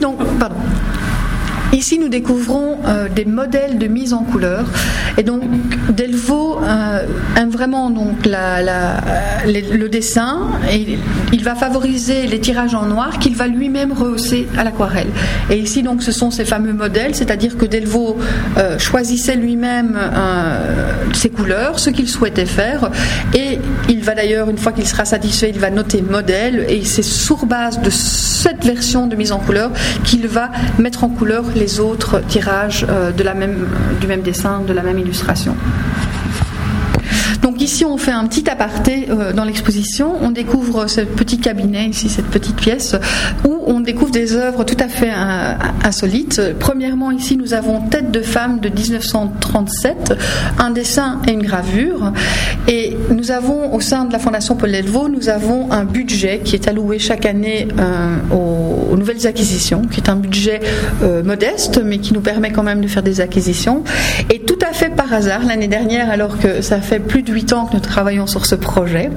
donc, pardon. Ici, nous découvrons euh, des modèles de mise en couleur. Et donc, Delvaux euh, aime vraiment donc, la, le, dessin et il va favoriser les tirages en noir qu'il va lui-même rehausser à l'aquarelle. Et ici, donc, ce sont ces fameux modèles, c'est-à-dire que Delvaux euh, choisissait lui-même euh, ses couleurs, ce qu'il souhaitait faire, et il va d'ailleurs, une fois qu'il sera satisfait, il va noter modèle, et c'est sur base de cette version de mise en couleur qu'il va mettre en couleur les autres tirages euh, de la même, du même dessin, de la même illustration. Donc ici, on fait un petit aparté euh, dans l'exposition. On découvre ce petit cabinet, ici, cette petite pièce, où on découvre des œuvres tout à fait euh, insolites. Premièrement, ici, nous avons Tête de femme de 1937, un dessin et une gravure. Et nous avons, au sein de la Fondation Paul Delvaux, nous avons un budget qui est alloué chaque année aux acquisitions, qui est un budget euh, modeste, mais qui nous permet quand même de faire des acquisitions. Et tout à fait par hasard, l'année dernière, alors que ça fait plus de huit ans que nous travaillons sur ce projet,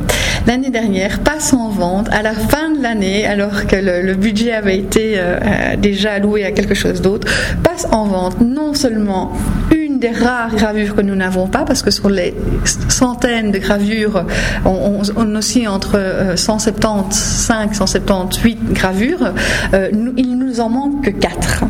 l'année dernière passe en vente à la fin de l'année, alors que le, budget avait été euh, euh, déjà alloué à quelque chose d'autre, passe en vente non seulement des rares gravures que nous n'avons pas, parce que sur les centaines de gravures, on, on, oscille entre euh, 175 178 gravures, euh, nous, il nous en manque que 4.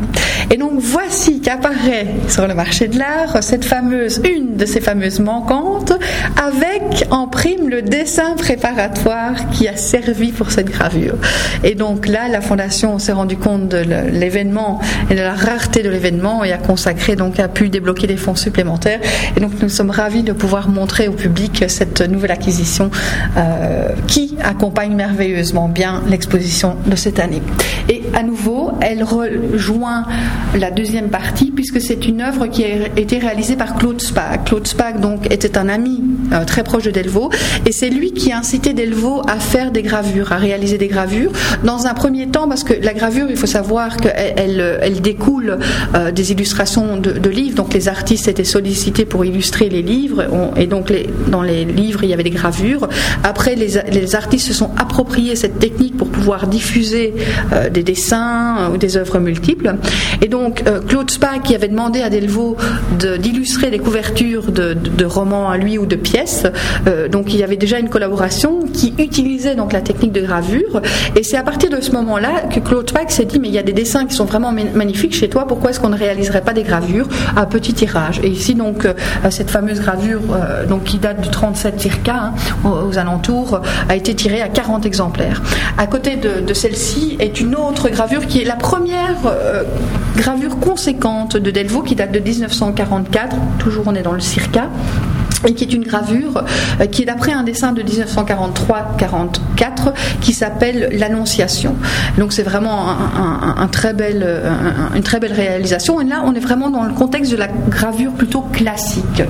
Et donc voici qu'apparaît sur le marché de l'art cette fameuse, une de ces fameuses manquantes, avec en prime le dessin préparatoire qui a servi pour cette gravure. Et donc là, la fondation s'est rendu compte de l'événement et de la rareté de l'événement et a consacré donc a pu débloquer des fonds supplémentaires. Et donc nous sommes ravis de pouvoir montrer au public cette nouvelle acquisition euh, qui accompagne merveilleusement bien l'exposition de cette année. Et à nouveau, elle rejoint la deuxième partie puisque c'est une œuvre qui a été réalisée par Claude Spack. Claude Spack donc était un ami euh, très proche de Delvaux et c'est lui qui a incité Delvaux à faire des gravures, à réaliser des gravures. Dans un premier temps, parce que la gravure, il faut savoir qu'elle elle, découle euh, des illustrations de, livres, donc les artistes étaient sollicités pour illustrer les livres et donc les, dans les livres il y avait des gravures. Après, les, les, artistes se sont appropriés cette technique pour pouvoir diffuser euh, des dessins ou des œuvres multiples. Et donc euh, Claude Spack qui avait demandé à Delvaux d'illustrer de, des couvertures de, romans à lui ou de pièces, euh, donc il y avait déjà une collaboration qui utilisait donc la technique de gravure. Et c'est à partir de ce moment-là que Claude Spack s'est dit mais il y a des dessins qui sont vraiment magnifiques chez toi, pourquoi est-ce qu'on ne réaliserait pas des gravures à petit tirage Et ici donc euh, cette fameuse gravure donc qui date du 37 circa hein, aux, alentours a été tirée à 40 exemplaires. À côté de, de celle-ci est une autre gravure qui est la première gravure conséquente de Delvaux qui date de 1944, toujours on est dans le circa et qui est une gravure euh, qui est d'après un dessin de 1943-44 qui s'appelle l'Annonciation. Donc c'est vraiment très une très belle réalisation. Et là, on est vraiment dans le contexte de la gravure plutôt classique.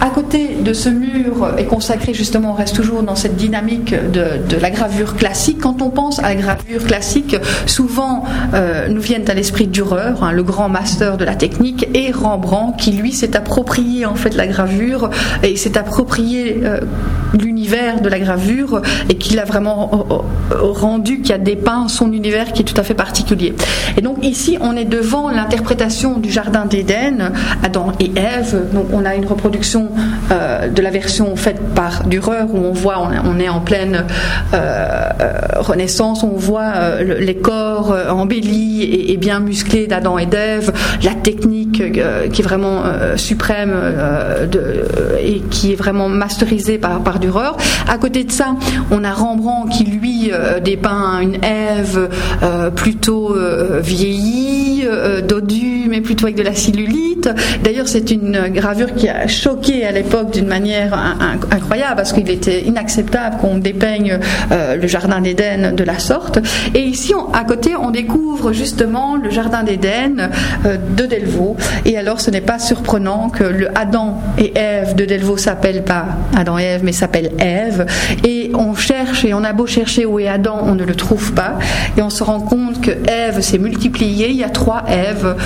À côté de ce mur est consacré justement, on reste toujours dans cette dynamique de, la gravure classique. Quand on pense à la gravure classique, souvent euh, nous viennent à l'esprit Dürer, hein, le grand master de la technique, et Rembrandt qui lui s'est approprié en fait la gravure s'est approprié euh, l'univers de la gravure et qu'il a vraiment rendu, qui a dépeint son univers qui est tout à fait particulier. Et donc ici, on est devant l'interprétation du Jardin d'Éden, Adam et Ève. Donc on a une reproduction euh, de la version faite par Dürer où on voit, on, est en pleine euh, Renaissance, on voit euh, les corps embellis et, et, bien musclés d'Adam et d'Ève, la technique euh, qui est vraiment euh, suprême de, et qui est vraiment masterisée par, par Dürer. À côté de ça, on a Rembrandt qui lui euh, dépeint une Ève euh, plutôt euh, vieillie, dodue, mais plutôt avec de la cellulite. D'ailleurs, c'est une gravure qui a choqué à l'époque d'une manière incroyable parce qu'il était inacceptable qu'on dépeigne le jardin d'Éden de la sorte. Et ici, à côté, on découvre justement le jardin d'Éden de Delvaux. Et alors, ce n'est pas surprenant que le Adam et Ève de Delvaux s'appelle pas Adam et Ève, mais s'appelle Ève. Et on cherche et on a beau chercher où est Adam, on ne le trouve pas. Et on se rend compte que Ève s'est multipliée. Il y a trois Èves.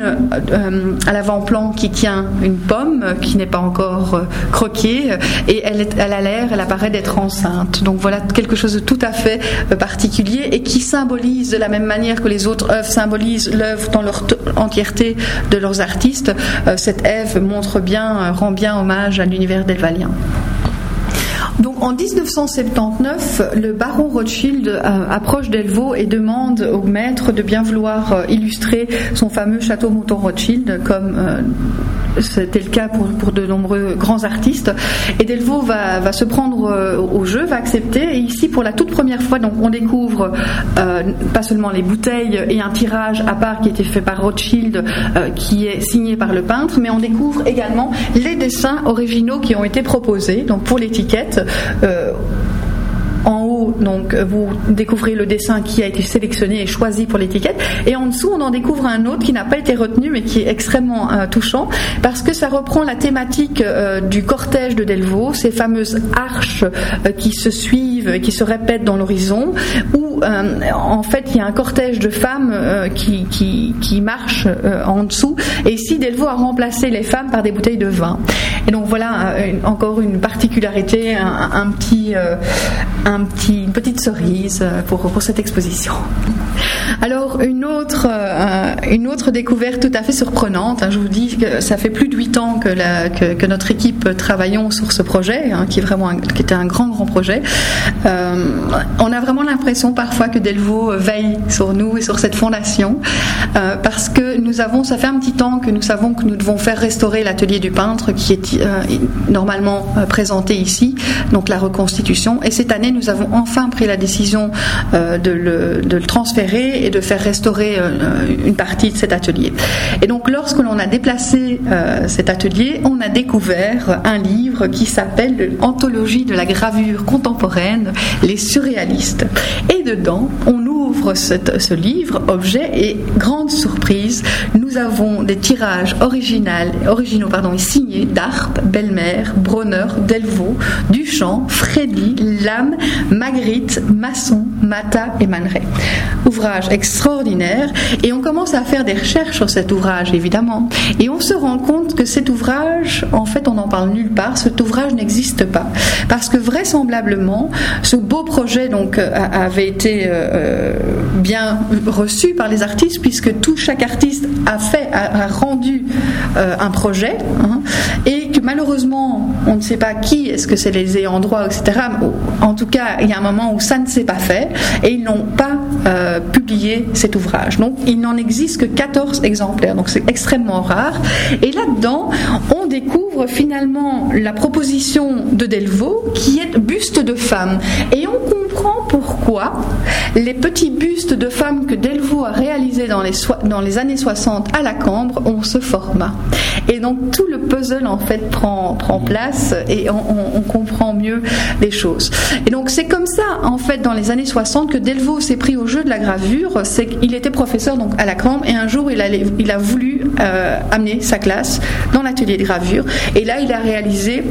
Une à l'avant-plan qui tient une pomme qui n'est pas encore croquée et elle, elle a l'air, elle apparaît d'être enceinte. Donc voilà quelque chose de tout à fait particulier et qui symbolise de la même manière que les autres œuvres symbolisent l'œuvre dans leur entièreté de leurs artistes. cette Ève montre bien, rend bien hommage à l'univers d'Elvalien. Donc en 1979, le baron Rothschild euh, approche Delvaux et demande au maître de bien vouloir euh, illustrer son fameux château Mouton Rothschild comme euh, c'était le cas pour, pour, de nombreux grands artistes. Et Delvaux va, va se prendre au jeu, va accepter. Et ici, pour la toute première fois, donc on découvre pas seulement les bouteilles et un tirage à part qui a été fait par Rothschild, qui est signé par le peintre, mais on découvre également les dessins originaux qui ont été proposés. Donc pour l'étiquette. En haut, donc, vous découvrez le dessin qui a été sélectionné et choisi pour l'étiquette. Et en dessous, on en découvre un autre qui n'a pas été retenu, mais qui est extrêmement euh, touchant, parce que ça reprend la thématique euh, du cortège de Delvaux, ces fameuses arches euh, qui se suivent, qui se répètent dans l'horizon, en fait il y a un cortège de femmes qui, qui, qui marchent en dessous. Et ici, Delvaux a remplacé les femmes par des bouteilles de vin. Et donc voilà encore une particularité, un, petit, un petit, une petite cerise euh, pour cette exposition. Alors une autre, euh, une autre découverte tout à fait surprenante, hein, je vous dis que ça fait plus de huit ans que, notre équipe travaillons sur ce projet, hein, qui, vraiment était un grand grand projet. Euh, on a vraiment l'impression parfois que Delvaux veille sur nous et sur cette fondation, euh, parce que nous avons, ça fait un petit temps que nous savons que nous devons faire restaurer l'atelier du peintre qui est normalement présenté ici, donc la reconstitution. Et cette année, nous avons enfin pris la décision de le, de, le, transférer et de faire restaurer une partie de cet atelier. Et donc, lorsque l'on a déplacé cet atelier, on a découvert un livre qui s'appelle Anthologie de la gravure contemporaine, les surréalistes. Et dedans, on ouvre ce livre, objet, et grande surprise, avons des tirages originaux pardon, signés d'Arp, Belmer, Bronner, Delvaux, Duchamp, Freddy, Lame, Magritte, Masson, Mata et Man Ouvrage extraordinaire. Et on commence à faire des recherches sur cet ouvrage évidemment. Et on se rend compte que cet ouvrage, en fait on n'en parle nulle part, cet ouvrage n'existe pas. Parce que vraisemblablement ce beau projet donc euh, avait été euh, euh, bien reçu par les artistes puisque tout chaque artiste a fait, a, rendu un projet hein, et que malheureusement on ne sait pas qui, est-ce que c'est les ayants droit, etc. En tout cas, il y a un moment où ça ne s'est pas fait et ils n'ont pas euh, publié cet ouvrage. Donc il n'en existe que 14 exemplaires, donc c'est extrêmement rare. Et là-dedans, on découvre finalement la proposition de Delvaux qui est buste de femme. Et on comprend pourquoi les petits bustes de femmes que Delvaux a réalisés dans les, dans les années 60 à la Cambre ont ce format. Et donc tout le puzzle en fait prend, prend place et on, on comprend mieux les choses. Et donc c'est comme ça en fait dans les années 60 que Delvaux s'est pris au jeu de la gravure. C'est qu'il était professeur donc à la Cambre et un jour il, il a voulu euh, amener sa classe dans l'atelier de gravure et là il a réalisé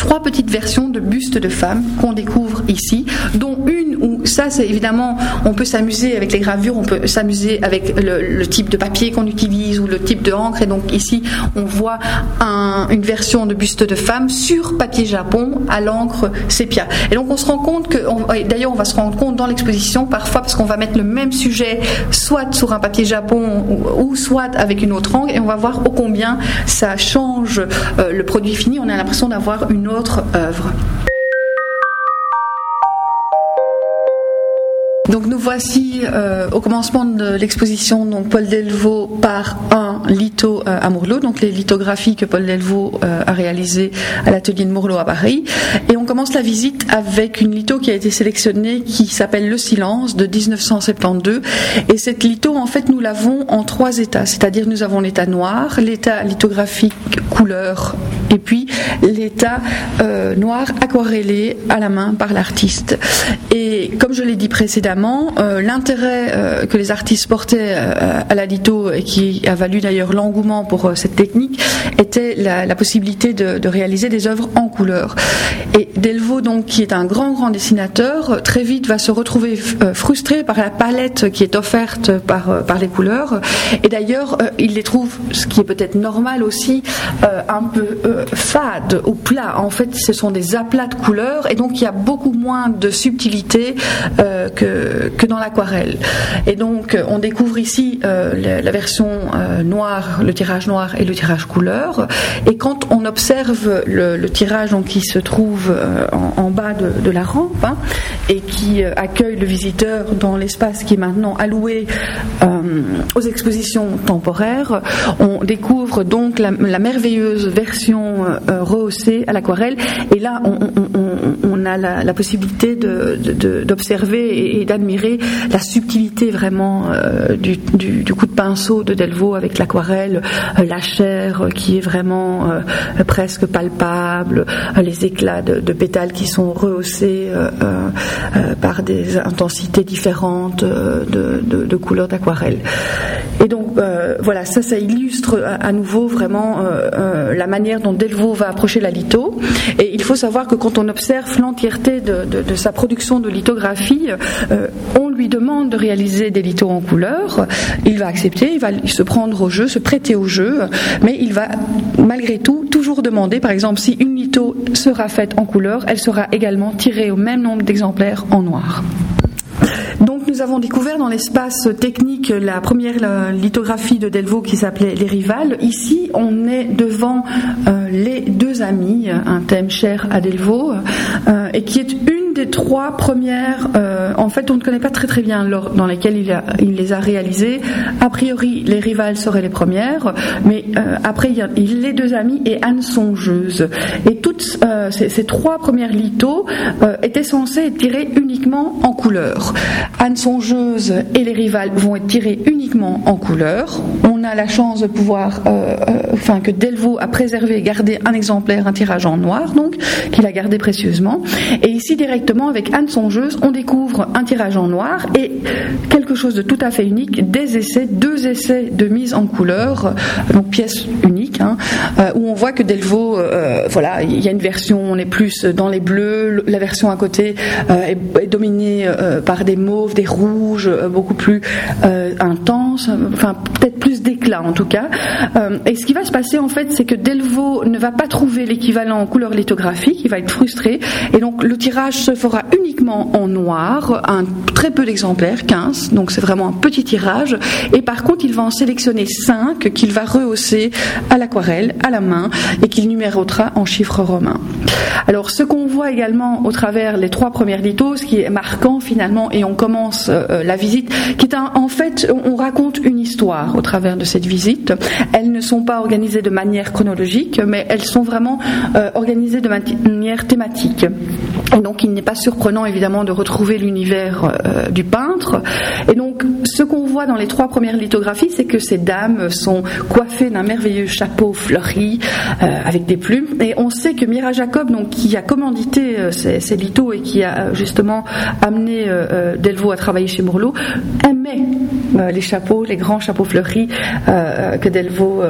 trois petites versions de bustes de femmes qu'on découvre ici, dont une où ça c'est évidemment on peut s'amuser avec les gravures, on peut s'amuser avec le, type de papier qu'on utilise ou le type de encre et donc ici on voit une version de buste de femme sur papier japon à l'encre sépia. Et donc on se rend compte que, d'ailleurs on va se rendre compte dans l'exposition parfois parce qu'on va mettre le même sujet soit sur un papier japon ou, soit avec une autre encre et on va voir ô combien ça change euh, le produit fini. On a l'impression d'avoir une autre œuvre. Donc nous voici euh, au commencement de l'exposition, donc Paul Delvaux par un litho euh, à Mourlot, donc les lithographies que Paul Delvaux euh, a réalisées à l'atelier de Mourlot à Paris. Et on commence la visite avec une litho qui a été sélectionnée qui s'appelle Le Silence de 1972. Et cette litho, en fait, nous l'avons en trois états, c'est-à-dire nous avons l'état noir, l'état lithographique couleur et puis l'état noir aquarellé à la main par l'artiste. Et comme je l'ai dit précédemment, évidemment, l'intérêt que les artistes portaient à la et qui a valu d'ailleurs l'engouement pour cette technique était la, possibilité de, de, réaliser des œuvres en couleur. Et Delvaux, donc, qui est un grand grand dessinateur, très vite va se retrouver frustré par la palette qui est offerte par par les couleurs. Et d'ailleurs, il les trouve, ce qui est peut-être normal aussi, un peu fade ou plat. En fait, ce sont des aplats de couleurs et donc il y a beaucoup moins de subtilité euh, que, que dans l'aquarelle. Et donc on découvre ici euh, la, version euh, noire, le tirage noir et le tirage couleur. Et quand on observe le, tirage qui se trouve en, bas de, la rampe hein, et qui accueille le visiteur dans l'espace qui est maintenant alloué aux expositions temporaires, on découvre donc la, merveilleuse version rehaussée à l'aquarelle. Et là, on, a la, possibilité d'observer et, d'admirer la subtilité vraiment euh, du, coup de pinceau de Delvaux avec l'aquarelle, euh, la chair qui est vraiment euh, presque palpable, les éclats de, pétales qui sont rehaussés par des intensités différentes de, de couleurs d'aquarelle. Et donc voilà, ça, ça illustre à, nouveau vraiment la manière dont Delvaux va approcher la litho. Et il faut savoir que quand on observe l'entièreté de, sa production de lithographie, euh, on lui demande de réaliser des lithos en couleur. Il va accepter, il va se prendre au jeu, se prêter au jeu, mais il va malgré tout toujours demander, par exemple, si une litho sera faite en couleur, elle sera également tirée au même nombre d'exemplaires en noir. Donc nous avons découvert dans l'espace technique la première lithographie de Delvaux qui s'appelait Les Rivales. Ici, on est devant euh, les deux amis, un thème cher à Delvaux, euh, et qui est une des trois premières, euh, en fait, on ne connaît pas très très bien l'ordre dans lesquelles il, il, les a réalisées. A priori, les rivales seraient les premières, mais euh, après, il y a les deux amis et Anne Songeuse. Et toutes euh, ces, trois premières lithos étaient censées être tirées uniquement en couleur. Anne Songeuse et les rivales vont être tirées uniquement en couleur. On a la chance de pouvoir, enfin, que Delvaux a préservé et gardé un exemplaire, un tirage en noir, donc, qu'il a gardé précieusement. Et ici, directement, avec Anne Songeuse, on découvre un tirage en noir et quelque chose de tout à fait unique, des essais, deux essais de mise en couleur, donc pièce unique, hein, euh, où on voit que Delvaux, euh, voilà, il y a une version, on est plus dans les bleus, la version à côté euh, est, dominée par des mauves, des rouges, beaucoup plus intenses, enfin peut-être plus d'éclat en tout cas. et ce qui va se passer en fait, c'est que Delvaux ne va pas trouver l'équivalent en couleur lithographique, il va être frustré, et donc le tirage se fera uniquement en noir, un très peu d'exemplaires, 15, donc c'est vraiment un petit tirage. Et par contre, il va en sélectionner 5 qu'il va rehausser à l'aquarelle, à la main, et qu'il numérotera en chiffres romains. Alors, ce qu'on voit également au travers les trois premières lithos, ce qui est marquant finalement, et on commence euh, euh, la visite, qui est en fait, on raconte une histoire au travers de cette visite. Elles ne sont pas organisées de manière chronologique, mais elles sont vraiment euh, organisées de manière thématique. Et donc, il n'est pas surprenant évidemment de retrouver l'univers euh, du peintre. Et donc, ce qu'on voit dans les trois premières lithographies, c'est que ces dames sont coiffées d'un merveilleux chapeau fleuri euh, avec des plumes. Et on sait que Mira Jacob, donc, qui a commandité euh, ces, lithos et qui a justement amené Delvaux à travailler chez Mourlot, aimait les chapeaux, les grands chapeaux fleuris que Delvaux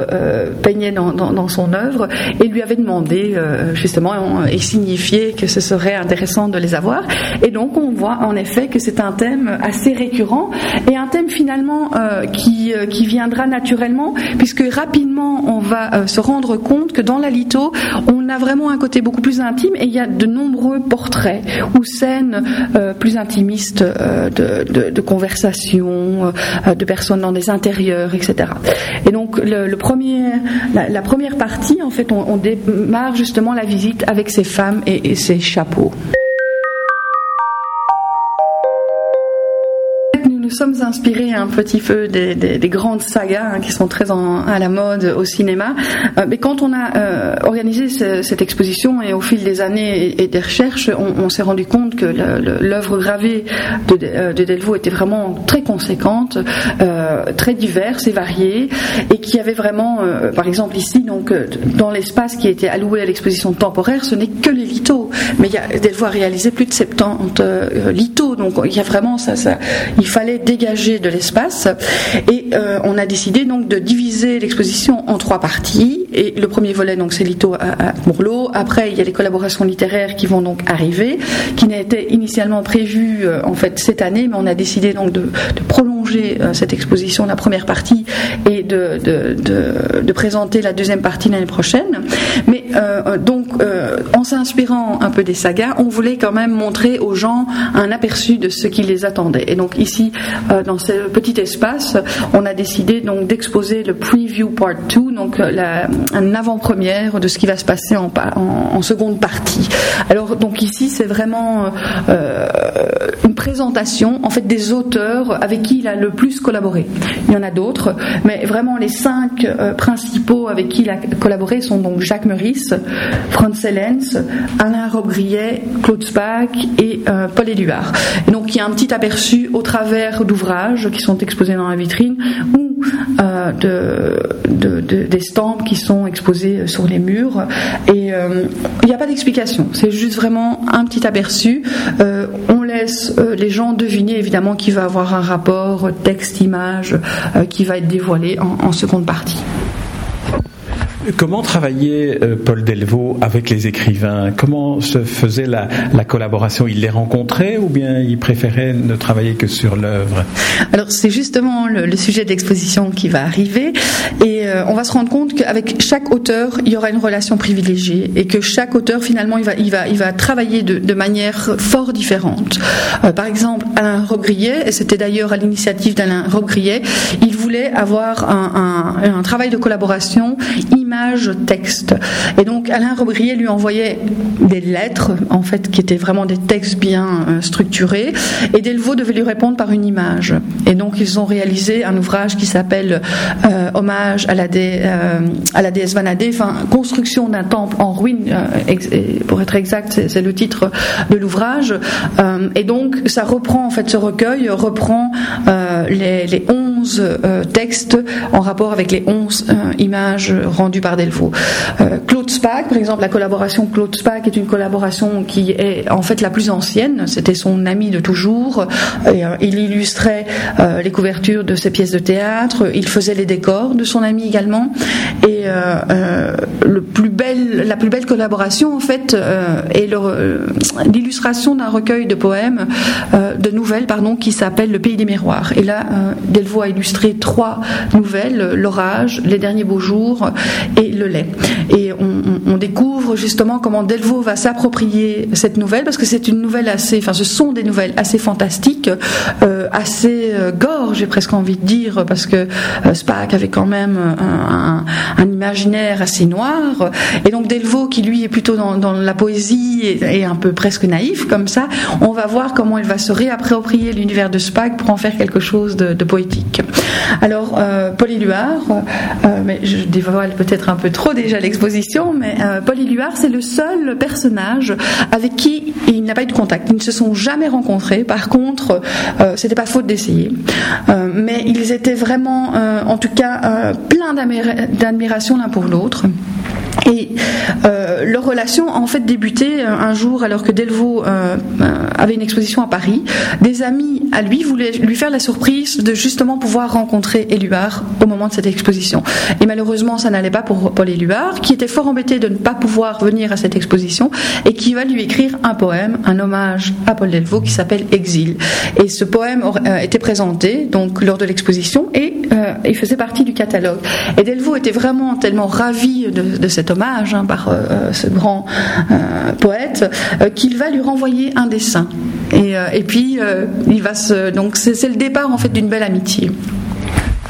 peignait dans, dans, son œuvre et lui avait demandé justement et signifié que ce serait intéressant de les avoir. Et donc on voit en effet que c'est un thème assez récurrent et un thème finalement euh, qui, euh, qui viendra naturellement puisque rapidement on va euh, se rendre compte que dans la litho on a vraiment un côté beaucoup plus intime et il y a de nombreux portraits ou scènes plus intimistes de, de, conversations, de personnes dans des intérieurs, etc. Et donc le, premier, la, première partie en fait on, démarre justement la visite avec ces femmes et ces chapeaux. Sommes inspirés un petit peu des, des, grandes sagas hein, qui sont très à la mode au cinéma. Euh, mais quand on a euh, organisé cette exposition et au fil des années et, des recherches, on, s'est rendu compte que l'œuvre gravée de, de, Delvaux était vraiment très conséquente, très diverse et variée, et qui avait vraiment, par exemple ici, donc dans l'espace qui était alloué à l'exposition temporaire, ce n'est que les lithos. Mais il y a, Delvaux a réalisé plus de 70 lithos, donc il y a vraiment ça il fallait dégager de l'espace et euh, on a décidé donc de diviser l'exposition en trois parties et le premier volet donc c'est Lito à, Mourlot après il y a les collaborations littéraires qui vont donc arriver qui n'étaient initialement prévues euh, en fait cette année mais on a décidé donc de, prolonger euh, cette exposition la première partie et de, de, présenter la deuxième partie l'année prochaine. Mais donc en s'inspirant un peu des sagas on voulait quand même montrer aux gens un aperçu de ce qui les attendait. Et donc ici, dans ce petit espace, on a décidé donc d'exposer le preview part 2, donc euh, la, une avant-première de ce qui va se passer en, seconde partie. Alors donc ici, c'est vraiment euh, une présentation en fait des auteurs avec qui il a le plus collaboré. Il y en a d'autres, mais vraiment les cinq principaux avec qui il a collaboré sont donc Jacques Meurice, Franz Hellens, Alain Robgriet, Claude Spack et Paul Éluard. Donc il y a un petit aperçu au travers d'ouvrages qui sont exposés dans la vitrine ou euh, de, d'estampes qui sont exposées sur les murs. Et euh, il n'y a pas d'explication, c'est juste vraiment un petit aperçu. Euh, on laisse les gens deviner évidemment qu'il va avoir un rapport texte-image qui va être dévoilé en seconde partie. Comment travaillait euh, Paul Delvaux avec les écrivains? Comment se faisait la, collaboration? Il les rencontrait ou bien il préférait ne travailler que sur l'œuvre? Alors c'est justement le, sujet d'exposition qui va arriver et euh, on va se rendre compte qu'avec chaque auteur il y aura une relation privilégiée et que chaque auteur finalement il va, il va, il va travailler de, manière fort différente. Euh, par exemple Alain Robgriet, et c'était d'ailleurs à l'initiative d'Alain Robgriet, il voulait avoir un travail de collaboration texte. Et donc Alain Robrier lui envoyait des lettres, en fait, qui étaient vraiment des textes bien euh, structurés, et Delvaux devait lui répondre par une image. Et donc ils ont réalisé un ouvrage qui s'appelle euh, Hommage à la, euh, à la déesse Vanadé, enfin construction d'un temple en ruine, pour être exact, c'est le titre de l'ouvrage. et donc ça reprend en fait ce recueil reprend les, les 11 textes en rapport avec les 11 images rendues par Delvaux. Euh, Claude Spack, par exemple, la collaboration Claude Spack est une collaboration qui est en fait la plus ancienne. C'était son ami de toujours. Euh, il illustrait euh, les couvertures de ses pièces de théâtre. Il faisait les décors de son ami également. Et la plus belle collaboration en fait est l'illustration d'un recueil de poèmes, de nouvelles pardon, qui s'appelle Le Pays des Miroirs. Et là, Delvaux a illustré trois nouvelles l'orage, les derniers beaux jours et le lait. Et on, justement comment Delvaux va s'approprier cette nouvelle, parce que c'est une nouvelle assez, enfin ce sont des nouvelles assez fantastiques, euh, assez euh, gore, j'ai presque envie de dire, parce que euh, Spack avait quand même un, imaginaire assez noir, et donc Delvaux qui lui est plutôt dans, la poésie et, un peu presque naïf comme ça, on va voir comment il va se réapproprier l'univers de Spack pour en faire quelque chose de, poétique. Alors Paul Éluard, mais je dévoile peut-être un peu trop déjà l'exposition, mais euh, Paul c'est le seul personnage avec qui il n'a pas eu de contact. Ils ne se sont jamais rencontrés. Par contre, euh, c'était pas faute d'essayer. Euh, mais ils étaient vraiment, euh, en tout cas, plein d'admiration l'un pour l'autre. Et euh, leur relation a en fait débuté un jour alors que Delvaux euh, avait une exposition à Paris. Des amis à lui voulaient lui faire la surprise de justement pouvoir rencontrer Éluard au moment de cette exposition. Et malheureusement, ça n'allait pas pour Paul Éluard, qui était fort embêté de ne pas pouvoir venir à cette exposition et qui va lui écrire un poème, un hommage à Paul Delvaux qui s'appelle Exil. Et ce poème euh, était présenté donc lors de l'exposition et euh, il faisait partie du catalogue. Et Delvaux était vraiment tellement ravi de, cet hommage hein, par euh, ce grand poète qu'il va lui renvoyer un dessin. Et, puis il va donc c'est le départ en fait d'une belle amitié.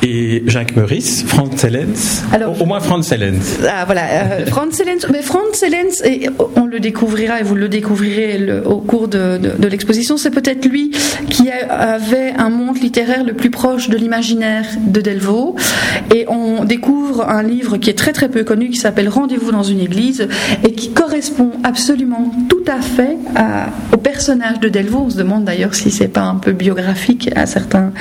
Et Jacques Meurice, Franz Sellens, Alors, au, moins Franz Sellens. Ah voilà, euh, Franz Sellens, mais Franz Sellens, et on le découvrira et vous le découvrirez au cours de, de, l'exposition, c'est peut-être lui qui avait un monde littéraire le plus proche de l'imaginaire de Delvaux, et on découvre un livre qui est très très peu connu qui s'appelle Rendez-vous dans une église et qui correspond absolument tout à fait au personnage de Delvaux. On se demande d'ailleurs si c'est pas un peu biographique à certains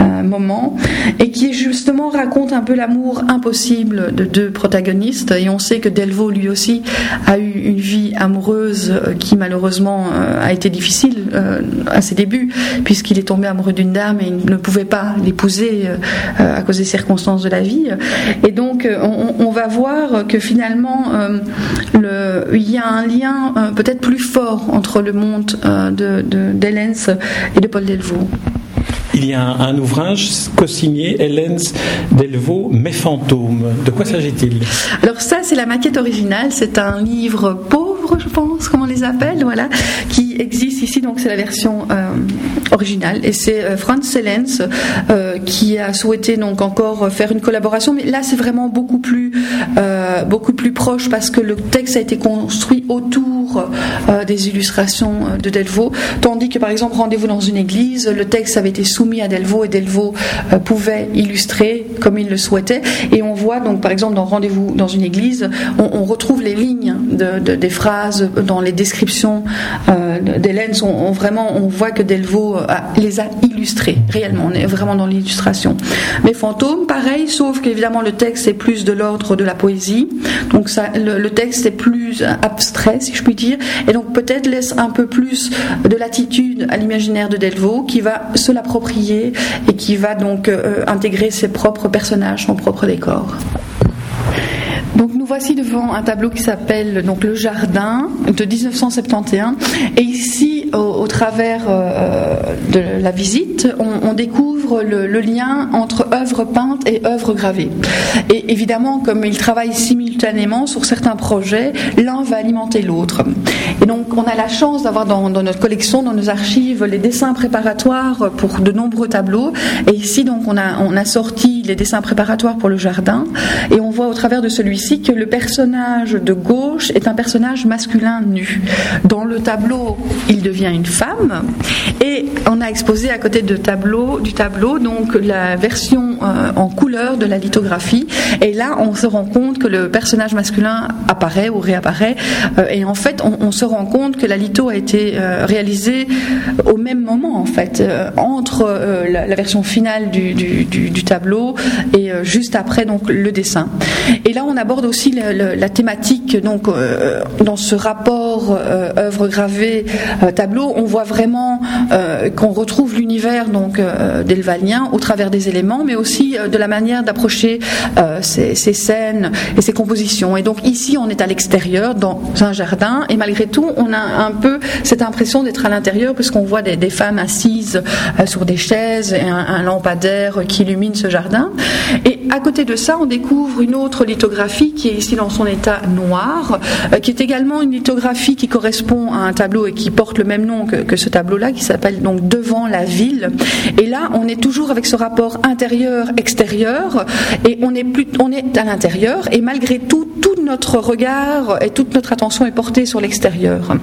euh, moments et qui justement raconte un peu l'amour impossible de deux protagonistes. Et on sait que Delvaux, lui aussi, a eu une vie amoureuse euh, qui malheureusement euh, a été difficile euh, à ses débuts, puisqu'il est tombé amoureux d'une dame et il ne pouvait pas l'épouser à cause des circonstances de la vie. Et donc, on, va voir que finalement, le, il y a un lien peut-être plus fort entre le monde de, et de Paul Delvaux il y a un, ouvrage co-signé Hélène Delvaux, Mes fantômes. De quoi s'agit-il? Alors ça, c'est la maquette originale. C'est un livre pauvre, je pense, comme on les appelle, voilà, qui existe ici. Donc c'est la version euh, originale. Et c'est euh, Franz Hélens euh, qui a souhaité donc encore faire une collaboration. Mais là, c'est vraiment beaucoup plus, beaucoup plus proche parce que le texte a été construit autour des illustrations de Delvaux. Tandis que par exemple, Rendez-vous dans une église, le texte avait été soumis à Delvaux et Delvaux pouvait illustrer comme il le souhaitait. Et on voit donc par exemple dans Rendez-vous dans une église, on, retrouve les lignes des phrases dans les descriptions d'Hélène. On, vraiment, on voit que Delvaux euh, les a illustrés réellement. On est vraiment dans l'illustration. Mais Fantôme, pareil, sauf qu'évidemment le texte est plus de l'ordre de la poésie. Donc le, texte est plus abstrait, si je puis dire, et donc peut-être laisse un peu plus de latitude à l'imaginaire de Delvaux qui va se l'approprier et qui va donc euh, intégrer ses propres personnages, son propre décor. Donc nous voici devant un tableau qui s'appelle donc le jardin de 1971 et ici au, travers euh, de la visite on, découvre le, lien entre œuvre peinte et œuvre gravée et évidemment comme ils travaillent simultanément sur certains projets. L'un va alimenter l'autre. Et donc on a la chance d'avoir dans, notre collection dans nos archives les dessins préparatoires pour de nombreux tableaux. Et ici donc on a sorti les dessins préparatoires pour le jardin. Et on voit au travers de celui-ci que le personnage de gauche est un personnage masculin nu. Dans le tableau, il devient une femme. Et on a exposé à côté de tableau, du tableau donc la version euh, en couleur de la lithographie. Et là on se rend compte que le personnage masculin apparaît ou réapparaît euh, et en fait on, se rend compte que la litho a été euh, réalisée au même moment en fait entre la, version finale du, du tableau et juste après donc le dessin. Et là on aborde aussi la, thématique donc euh, dans ce rapport euh, œuvre gravée euh, tableau on voit vraiment qu'on retrouve l'univers donc d'Elvalien au travers des éléments mais aussi de la manière d'approcher ces, scènes et ces compositions et donc ici on est à l'extérieur dans un jardin. Et malgré tout on a un peu cette impression d'être à l'intérieur puisqu'on voit des, femmes assises sur des chaises et un, lampadaire qui illumine ce jardin à côté de ça on découvre une autre lithographie qui est ici dans son état noir, euh, qui est également une lithographie qui correspond à un tableau et qui porte le même nom que, ce tableau-là, qui s'appelle donc Devant la ville. Et là, on est toujours avec ce rapport intérieur-extérieur, et on est, plus, on est à l'intérieur, et malgré tout, tout notre regard et toute notre attention est portée sur l'extérieur.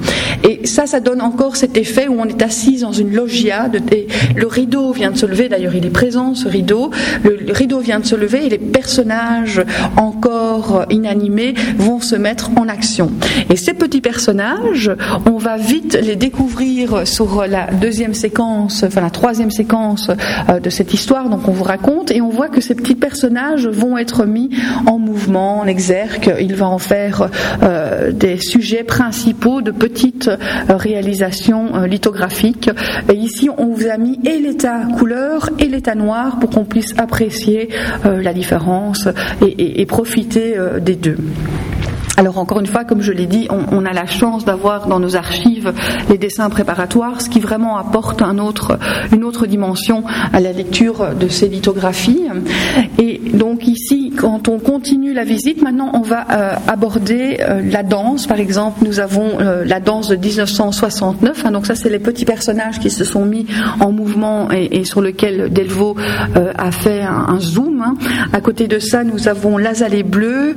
Et ça, ça donne encore cet effet où on est assis dans une loggia, de, le rideau vient de se lever, d'ailleurs il est présent ce rideau, le rideau vient de se lever les personnages encore inanimés vont se mettre en action. Et ces petits personnages, on va vite les découvrir sur la deuxième séquence, enfin la troisième séquence euh, de cette histoire, donc on vous raconte, et on voit que ces petits personnages vont être mis en mouvement, en exergue. Il va en faire euh, des sujets principaux de petites euh, réalisations lithographiques. Et ici, on vous a mis et l'état couleur et l'état noir pour qu'on puisse apprécier la différence et profiter euh, des deux. Alors encore une fois, comme je l'ai dit, on, a la chance d'avoir dans nos archives les dessins préparatoires, ce qui vraiment apporte une autre dimension à la lecture de ces lithographies. Et donc ici, quand on continue la visite, maintenant on va aborder la danse. Par exemple, nous avons la danse de 1969. Hein, donc ça, c'est les petits personnages qui se sont mis en mouvement et, sur lequel Delvaux a fait un, zoom. Hein. À côté de ça, nous avons l'azalée bleue,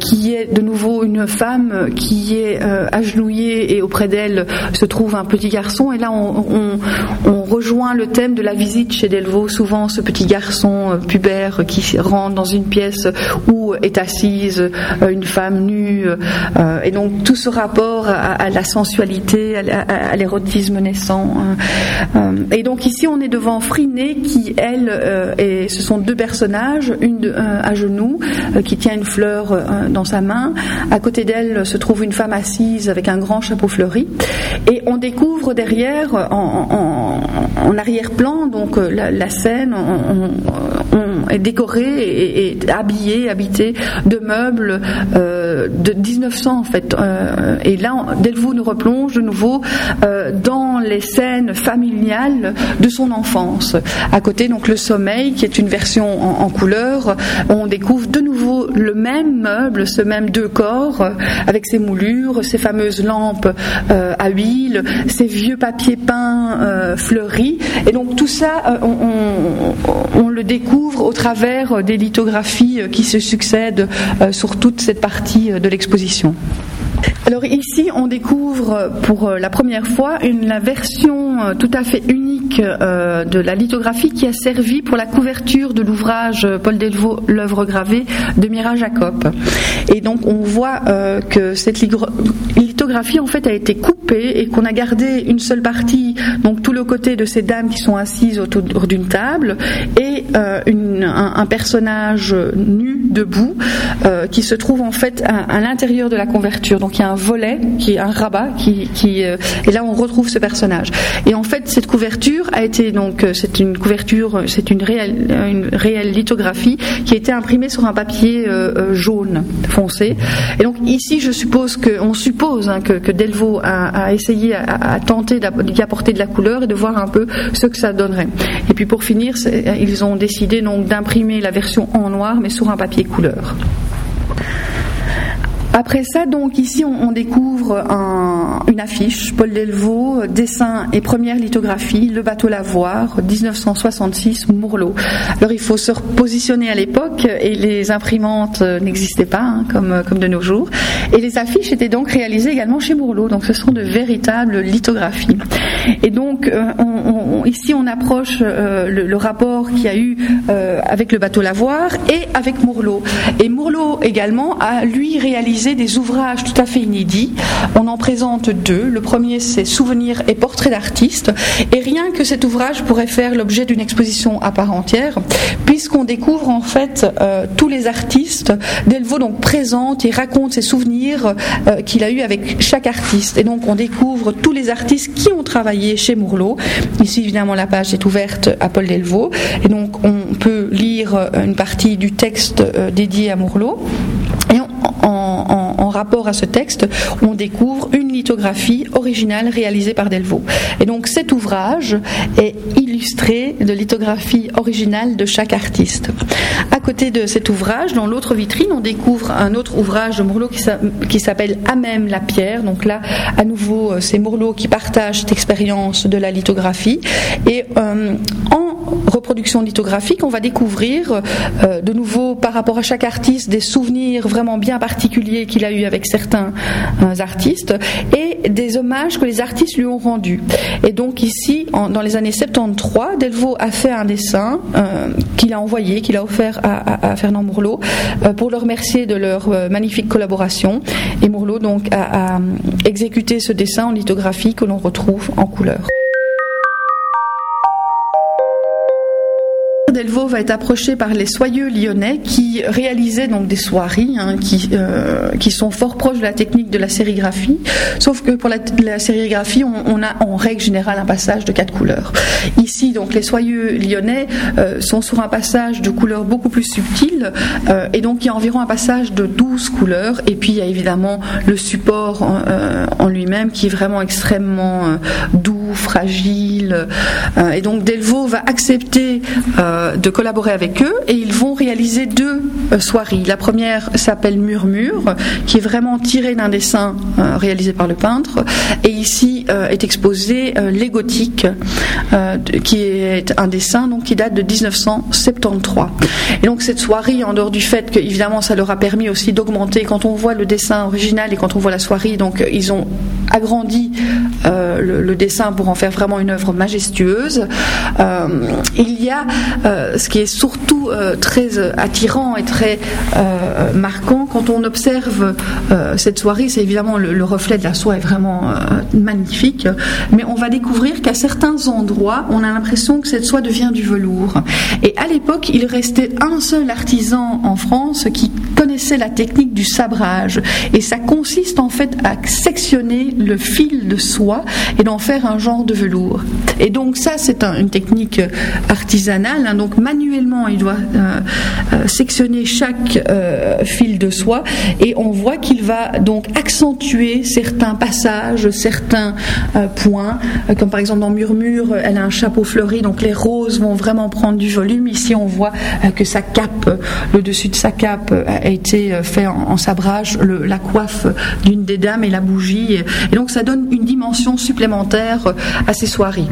qui est de nouveau une femme qui est agenouillée et auprès d'elle se trouve un petit garçon. Et là, on, on rejoint le thème de la visite chez Delvaux. Souvent, ce petit garçon pubère qui rentre dans une pièce où est assise euh, une femme nue. Euh, et donc tout ce rapport à, la sensualité, à, l'érotisme naissant. Hein. Euh, et donc ici on est devant Friné qui, elle, et ce sont deux personnages, une à genoux qui tient une fleur dans sa main. À côté d'elle se trouve une femme assise avec un grand chapeau fleuri. Et on découvre derrière, en, arrière-plan, donc la, scène est décorée et, et habillée, habitée de meubles euh, de 1900 en fait. Euh, et là, Delvaux nous replonge de nouveau euh, dans les scènes familiales de son enfance. À côté, donc le sommeil, qui est une version en, couleur, on découvre de nouveau le même meuble, ce même deux corps, avec ses moulures, ses fameuses lampes à huile, ces vieux papiers peints fleuris. Et donc tout ça, on, le découvre au travers des lithographies qui se succèdent sur toute cette partie de l'exposition. Alors ici, on découvre pour la première fois une, la version euh, tout à fait unique euh, de la lithographie qui a servi pour la couverture de l'ouvrage Paul Delvaux, l'œuvre gravée de Mira Jacob. Et donc on voit euh, que cette lithographie en fait a été coupée et qu'on a gardé une seule partie, donc tout le côté de ces dames qui sont assises autour d'une table et un, personnage nu debout qui se trouve en fait à, l'intérieur de la couverture. Donc il y a un volet, qui est un rabat, qui, qui euh, et là on retrouve ce personnage. Et en fait, cette couverture a été donc euh, c'est une couverture, c'est une réelle, une réelle lithographie qui a été imprimée sur un papier euh, jaune foncé. Et donc ici, je suppose que on suppose hein, que, Delvaux a, a essayé, à tenter d'y apporter de la couleur et de voir un peu ce que ça donnerait. Et puis pour finir, ils ont décidé donc d'imprimer la version en noir, mais sur un papier couleur. Après ça, donc ici, on, découvre une affiche, Paul Delvaux, dessin et première lithographie, Le bateau Lavoir, 1966, Mourlot. Alors il faut se repositionner à l'époque et les imprimantes n'existaient pas hein, comme, comme de nos jours. Et les affiches étaient donc réalisées également chez Mourlot. Donc ce sont de véritables lithographies. Et donc euh, ici, on approche euh, le, rapport qu'il y a eu euh, avec le bateau Lavoir et avec Mourlot. Et Mourlot également a lui réalisé des ouvrages tout à fait inédits. On en présente deux. Le premier, c'est Souvenirs et portraits d'artistes. Et rien que cet ouvrage pourrait faire l'objet d'une exposition à part entière, puisqu'on découvre en fait euh, tous les artistes. Delvaux donc présente et raconte ses souvenirs euh, qu'il a eu avec chaque artiste. Et donc on découvre tous les artistes qui ont travaillé chez Mourlot. Ici évidemment la page est ouverte à Paul Delvaux. Et donc on peut lire euh, une partie du texte dédié à Mourlot. Et en, rapport à ce texte, on découvre une lithographie originale réalisée par Delvaux. Et donc cet ouvrage est illustré de lithographie originale de chaque artiste. À côté de cet ouvrage, dans l'autre vitrine, on découvre un autre ouvrage de Mourlot qui s'appelle À même la pierre. Donc là, à nouveau, euh, c'est Mourlot qui partage cette expérience de la lithographie. Et euh, en reproduction lithographique, on va découvrir euh, de nouveau par rapport à chaque artiste des souvenirs vraiment bien particuliers qu'il a eu avec certains euh, artistes et des hommages que les artistes lui ont rendus. Et donc ici, dans les années 73, Delvaux a fait un dessin euh, qu'il a envoyé, qu'il a offert à, Fernand Mourlot pour le remercier de leur magnifique collaboration. Et Mourlot donc a exécuté ce dessin en lithographie que l'on retrouve en couleur. Va être approché par les soyeux lyonnais qui réalisaient donc des soieries hein, qui, euh, qui sont fort proches de la technique de la sérigraphie, sauf que pour la, sérigraphie, on, a en règle générale un passage de quatre couleurs. Ici, donc, les soyeux lyonnais euh, sont sur un passage de couleurs beaucoup plus subtiles, euh, et donc il y a environ un passage de 12 couleurs, et puis il y a évidemment le support en lui-même qui est vraiment extrêmement doux fragile. et donc Delvaux va accepter de collaborer avec eux et ils vont réaliser deux soirées. La première s'appelle Murmure, qui est vraiment tirée d'un dessin réalisé par le peintre. Et ici est exposé Les Gothiques, qui est un dessin donc, qui date de 1973. Et donc cette soirée, en dehors du fait que évidemment ça leur a permis aussi d'augmenter, quand on voit le dessin original et quand on voit la soirée, donc ils ont agrandi euh, le, dessin pour en faire vraiment une œuvre majestueuse. Euh, il y a euh, ce qui est surtout très attirant et très marquant quand on observe cette soirée, c'est évidemment le, reflet de la soie est vraiment magnifique, mais on va découvrir qu'à certains endroits, on a l'impression que cette soie devient du velours. Et à l'époque, il restait un seul artisan en France qui connaissait la technique du sabrage. Et ça consiste en fait à sectionner le fil de soie et d'en faire un genre de velours. Et donc ça, c'est une technique artisanale. Hein. donc manuellement, il doit euh, euh, sectionner chaque euh, fil de soie et on voit qu'il va donc accentuer certains passages, certains points, comme par exemple dans Murmure, elle a un chapeau fleuri, donc les roses vont vraiment prendre du volume. Ici, on voit que sa cape, le dessus de sa cape a été fait en, sabrage, la coiffe d'une des dames et la bougie. Et donc ça donne une dimension supplémentaire à ces soirées.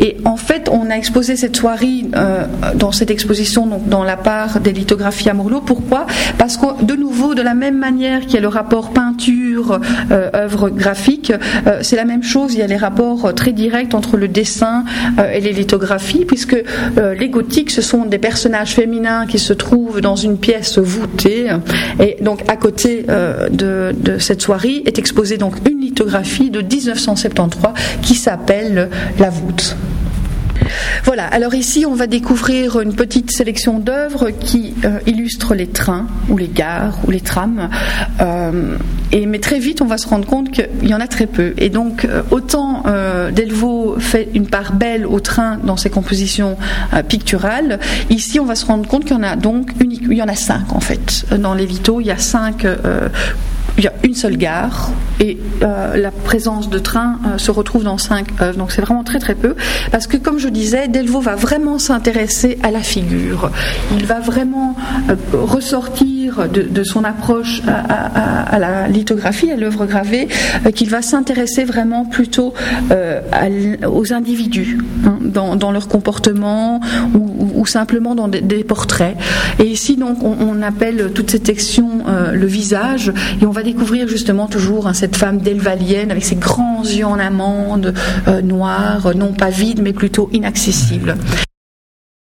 Et en fait, on a exposé cette soirée euh, dans cette exposition, donc dans la part des lithographies à Mourlot. Pourquoi? Parce que de nouveau, de la même manière qu'il y a le rapport peinture, euh, œuvre graphique, euh, c'est la même chose. Il y a les rapports très directs entre le dessin et les lithographies, puisque les gothiques, ce sont des personnages féminins qui se trouvent dans une pièce voûtée. Et donc, à côté de, de cette soirée est exposée donc une lithographie de 1973 qui s'appelle La voûte. Voilà, alors ici on va découvrir une petite sélection d'œuvres qui euh, illustrent les trains ou les gares ou les trams. Euh, et, mais très vite on va se rendre compte qu'il y en a très peu. Et donc euh, autant Delvaux fait une part belle au train dans ses compositions picturales, ici on va se rendre compte qu'il y en a donc il y en a cinq en fait. Dans les Vito, il y a cinq il y a une seule gare et euh, la présence de trains euh, se retrouve dans cinq œuvres. Donc c'est vraiment très très peu. Parce que comme je disais, Delvaux va vraiment s'intéresser à la figure. Il va vraiment euh, de, son approche à, la lithographie, à l'œuvre gravée, qu'il va s'intéresser vraiment plutôt aux individus, hein, dans, leur comportement ou, simplement dans des, portraits. Et ici donc on, appelle toute cette section le visage et on va découvrir justement toujours hein, cette femme d'Elvalienne avec ses grands yeux en amande, euh, noirs, non pas vides mais plutôt inaccessibles.